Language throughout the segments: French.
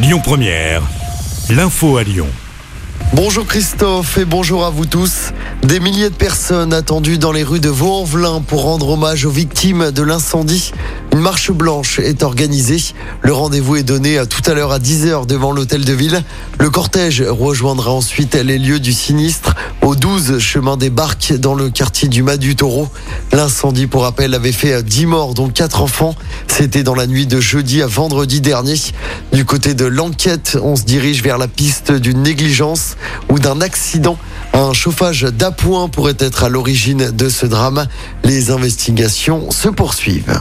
Lyon Première, l'info à Lyon. Bonjour Christophe et bonjour à vous tous. Des milliers de personnes attendues dans les rues de Vaux-en-Velin pour rendre hommage aux victimes de l'incendie. Une marche blanche est organisée. Le rendez-vous est donné à tout à l'heure à 10h devant l'hôtel de ville. Le cortège rejoindra ensuite les lieux du sinistre au 12 chemin des Barques dans le quartier du Mas du Taureau. L'incendie, pour rappel, avait fait 10 morts, dont 4 enfants. C'était dans la nuit de jeudi à vendredi dernier. Du côté de l'enquête, on se dirige vers la piste d'une négligence ou d'un accident. Un chauffage d'appoint pourrait être à l'origine de ce drame. Les investigations se poursuivent.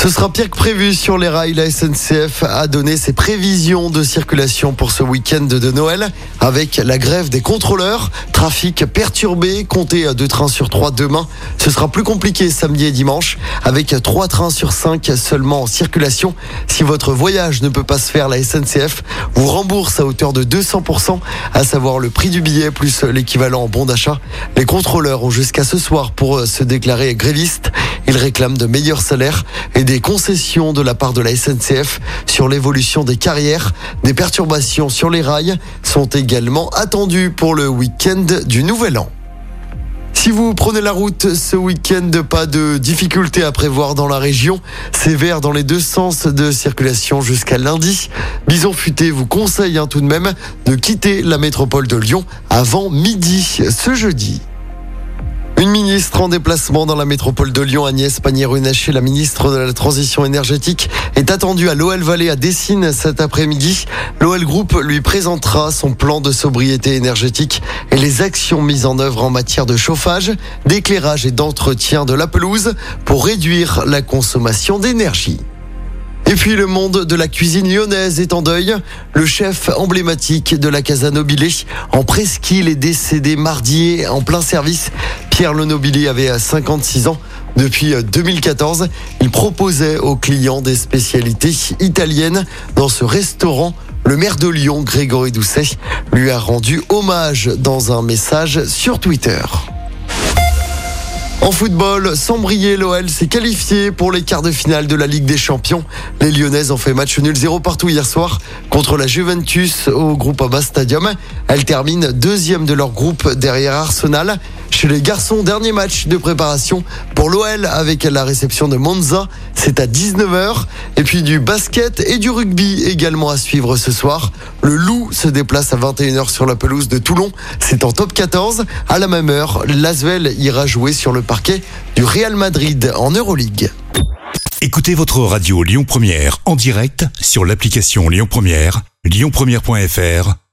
Ce sera pire que prévu sur les rails. La SNCF a donné ses prévisions de circulation pour ce week-end de Noël avec la grève des contrôleurs. Trafic perturbé, comptez deux trains sur trois demain. Ce sera plus compliqué samedi et dimanche avec trois trains sur cinq seulement en circulation. Si votre voyage ne peut pas se faire, la SNCF vous rembourse à hauteur de 200%, à savoir le prix du billet plus l'équivalent en bon d'achat. Les contrôleurs ont jusqu'à ce soir pour se déclarer grévistes. Ils réclament de meilleurs salaires et des concessions de la part de la SNCF sur l'évolution des carrières. Des perturbations sur les rails sont également attendues pour le week-end du Nouvel An. Si vous prenez la route ce week-end, pas de difficultés à prévoir dans la région. Vert dans les deux sens de circulation jusqu'à lundi. Bison Futé vous conseille hein, tout de même de quitter la métropole de Lyon avant midi ce jeudi. Une ministre en déplacement dans la métropole de Lyon, Agnès Pannier-Runacher, la ministre de la Transition énergétique, est attendue à l'OL Valley à Dessine cet après-midi. L'OL Group lui présentera son plan de sobriété énergétique et les actions mises en œuvre en matière de chauffage, d'éclairage et d'entretien de la pelouse pour réduire la consommation d'énergie. Et puis le monde de la cuisine lyonnaise est en deuil. Le chef emblématique de la Casa Nobilé en presqu'île est décédé mardi en plein service. Pierre Le Nobilé avait 56 ans. Depuis 2014, il proposait aux clients des spécialités italiennes dans ce restaurant. Le maire de Lyon, Grégory Doucet, lui a rendu hommage dans un message sur Twitter. En football, sans briller, l'OL s'est qualifié pour les quarts de finale de la Ligue des Champions. Les Lyonnaises ont fait match nul 0 partout hier soir contre la Juventus au groupe Groupama Stadium. Elles terminent deuxième de leur groupe derrière Arsenal. Chez les garçons, dernier match de préparation pour l'OL avec la réception de Monza. C'est à 19h. Et puis du basket et du rugby également à suivre ce soir. Le Loup se déplace à 21h sur la pelouse de Toulon. C'est en top 14. À la même heure, l'Asvel ira jouer sur le parquet du Real Madrid en Euroleague. Écoutez votre radio Lyon Première en direct sur l'application Lyon Première, lyonpremière.fr